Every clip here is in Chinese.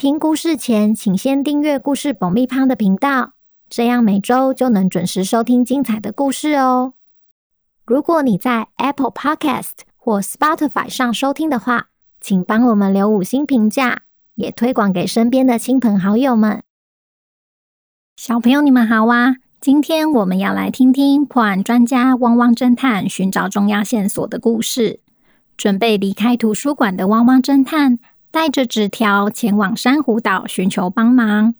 听故事前，请先订阅故事爆米花的频道，这样每周就能准时收听精彩的故事哦。如果你在 Apple Podcast 或 Spotify 上收听的话，请帮我们留五星评价，也推广给身边的亲朋好友们。小朋友，你们好啊！今天我们要来听听破案专家汪汪侦探寻找重要线索的故事。准备离开图书馆的汪汪侦探，带着纸条前往珊瑚岛寻求帮忙，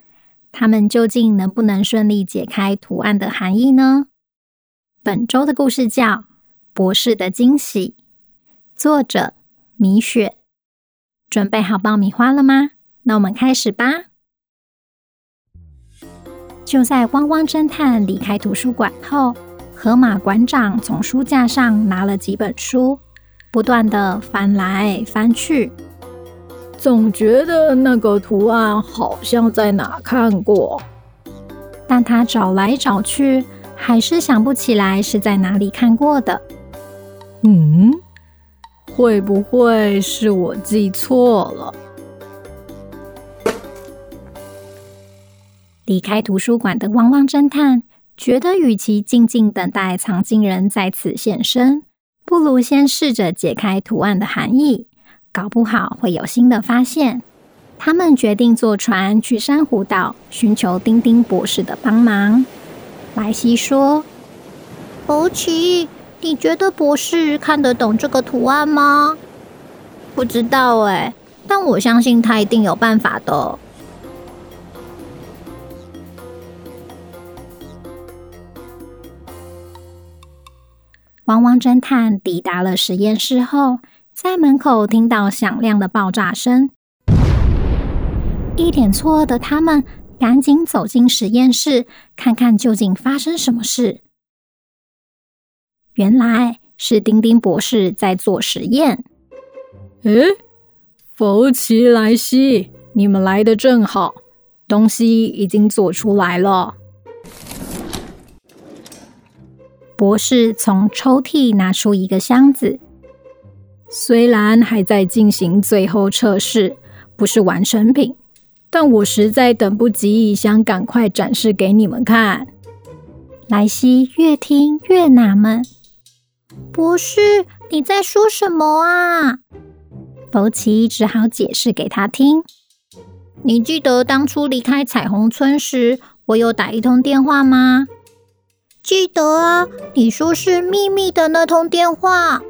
他们究竟能不能顺利解开图案的含义呢？本周的故事叫《博士的惊喜》，作者米雪。准备好爆米花了吗？那我们开始吧。就在汪汪侦探离开图书馆后，河马馆长从书架上拿了几本书，不断的翻来翻去。总觉得那个图案好像在哪看过，但他找来找去，还是想不起来是在哪里看过的。嗯，会不会是我记错了？离开图书馆的汪汪侦探觉得，与其静静等待藏经人再次现身，不如先试着解开图案的含义。搞不好会有新的发现。他们决定坐船去珊瑚岛寻求丁丁博士的帮忙。莱西说：“欧奇，你觉得博士看得懂这个图案吗？”“不知道哎，但我相信他一定有办法的。”汪汪侦探抵达了实验室后。在门口听到响亮的爆炸声，一脸错愕的他们赶紧走进实验室，看看究竟发生什么事。原来是丁丁博士在做实验。诶，福奇、莱西，你们来的正好，东西已经做出来了。博士从抽屉拿出一个箱子。虽然还在进行最后测试，不是完成品，但我实在等不及，想赶快展示给你们看。莱西越听越纳闷：“博士，你在说什么啊？”福奇只好解释给他听：“你记得当初离开彩虹村时，我有打一通电话吗？”“记得啊，你说是秘密的那通电话。”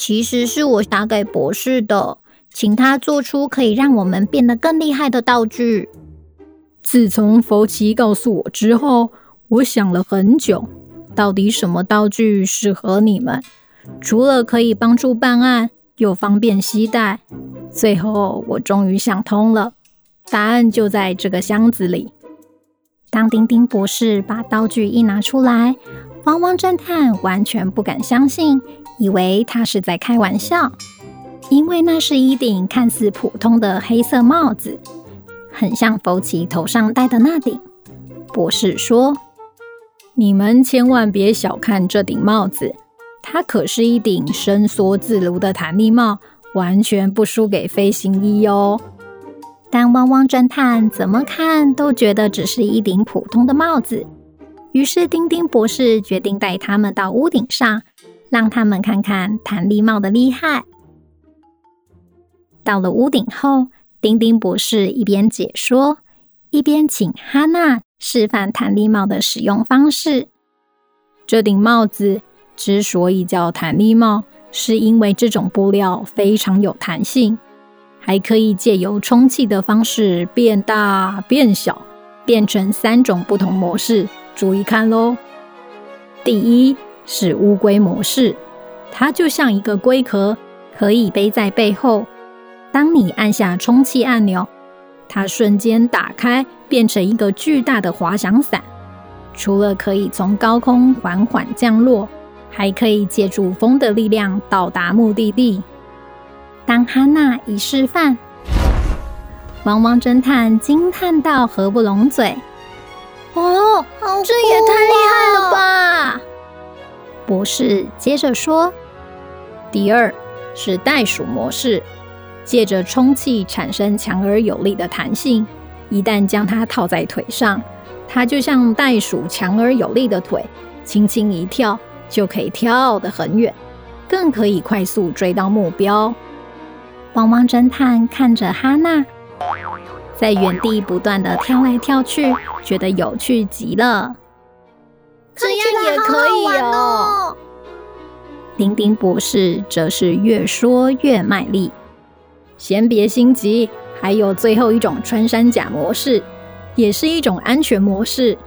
其实是我打给博士的，请他做出可以让我们变得更厉害的道具。自从弗奇告诉我之后，我想了很久，到底什么道具适合你们？除了可以帮助办案，又方便携带，最后我终于想通了，答案就在这个箱子里。当丁丁博士把道具一拿出来，汪汪侦探完全不敢相信。以为他是在开玩笑，因为那是一顶看似普通的黑色帽子，很像福奇头上戴的那顶。博士说：“你们千万别小看这顶帽子，它可是一顶伸缩自如的弹力帽，完全不输给飞行衣哦。”但汪汪侦探怎么看都觉得只是一顶普通的帽子，于是丁丁博士决定带他们到屋顶上。让他们看看弹力帽的厉害。到了屋顶后，丁丁博士一边解说，一边请哈娜示范弹力帽的使用方式。这顶帽子之所以叫弹力帽，是因为这种布料非常有弹性，还可以借由充气的方式变大、变小，变成三种不同模式。注意看喽，第一。是乌龟模式，它就像一个龟壳，可以背在背后。当你按下充气按钮，它瞬间打开，变成一个巨大的滑翔伞。除了可以从高空缓缓降落，还可以借助风的力量到达目的地。当哈娜一示范，汪汪侦探惊叹到合不拢嘴：“哦，这也太厉害了吧！”博士接着说：“第二是袋鼠模式，借着充气产生强而有力的弹性，一旦将它套在腿上。”它就像袋鼠强而有力的腿，轻轻一跳就可以跳得很远，更可以快速追到目标。汪汪侦探看着哈娜在原地不断的跳来跳去，觉得有趣极了。这样也可以哦。丁丁博士则是越说越卖力。先别心急，还有最后一种穿山甲模式。也是一种安全模式。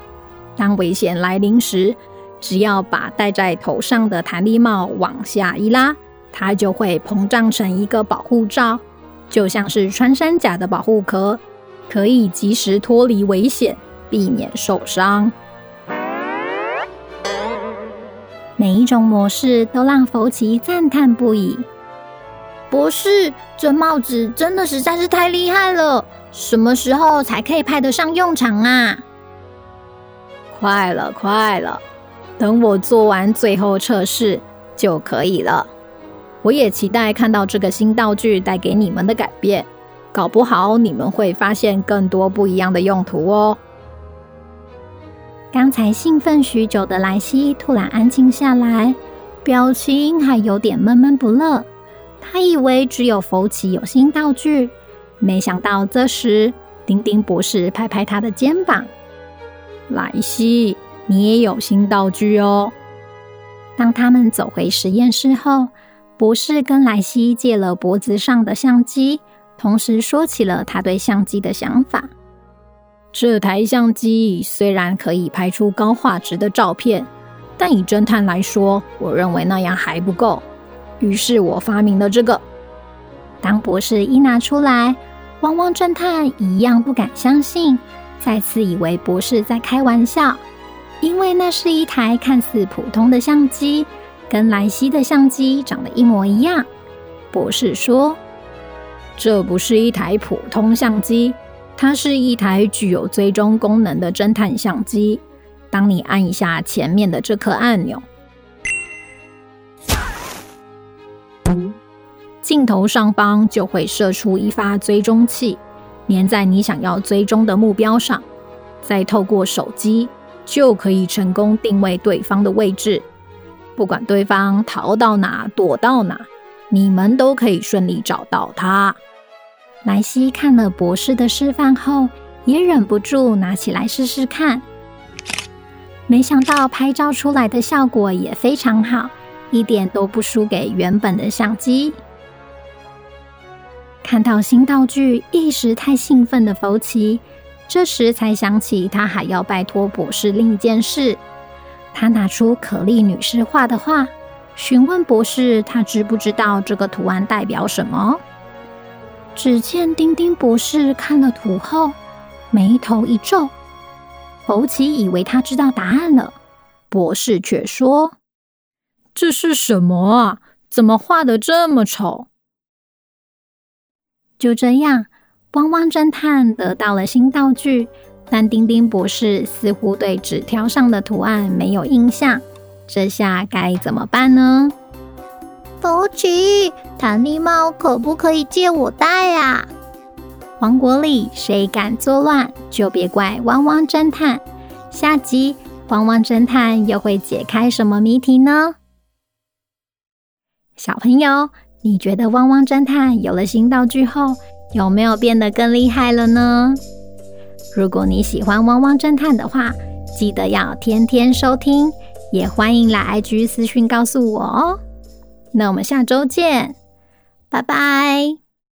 当危险来临时，只要把戴在头上的弹力帽往下一拉，它就会膨胀成一个保护罩，就像是穿山甲的保护壳，可以及时脱离危险，避免受伤。每一种模式都让福奇赞叹不已。博士，这帽子真的实在是太厉害了！什么时候才可以派得上用场啊？快了，快了，等我做完最后测试就可以了。我也期待看到这个新道具带给你们的改变，搞不好你们会发现更多不一样的用途哦。刚才兴奋许久的莱西突然安静下来，表情还有点闷闷不乐。他以为只有福奇有新道具。没想到，这时丁丁博士拍拍他的肩膀：“莱西，你也有新道具哦。”当他们走回实验室后，博士跟莱西借了脖子上的相机，同时说起了他对相机的想法。这台相机虽然可以拍出高画质的照片，但以侦探来说，我认为那样还不够。于是我发明了这个。当博士一拿出来，汪汪侦探一样不敢相信，再次以为博士在开玩笑，因为那是一台看似普通的相机，跟莱西的相机长得一模一样。博士说：“这不是一台普通相机，它是一台具有追踪功能的侦探相机。当你按一下前面的这颗按钮。”镜头上方就会射出一发追踪器，粘在你想要追踪的目标上，再透过手机就可以成功定位对方的位置。不管对方逃到哪、躲到哪，你们都可以顺利找到他。莱西看了博士的示范后，也忍不住拿起来试试看。没想到拍照出来的效果也非常好，一点都不输给原本的相机。看到新道具，一时太兴奋的福奇，这时才想起他还要拜托博士另一件事。他拿出可丽女士画的画，询问博士，他知不知道这个图案代表什么？只见丁丁博士看了图后，眉头一皱。福奇以为他知道答案了，博士却说：“这是什么啊？怎么画的这么丑？”就这样，汪汪侦探得到了新道具，但丁丁博士似乎对纸条上的图案没有印象。这下该怎么办呢？福奇，弹力帽可不可以借我戴呀？王国里谁敢作乱，就别怪汪汪侦探。下集汪汪侦探又会解开什么谜题呢？小朋友。你觉得汪汪侦探有了新道具后，有没有变得更厉害了呢？如果你喜欢汪汪侦探的话，记得要天天收听，也欢迎来 IG 私讯告诉我哦。那我们下周见，拜拜。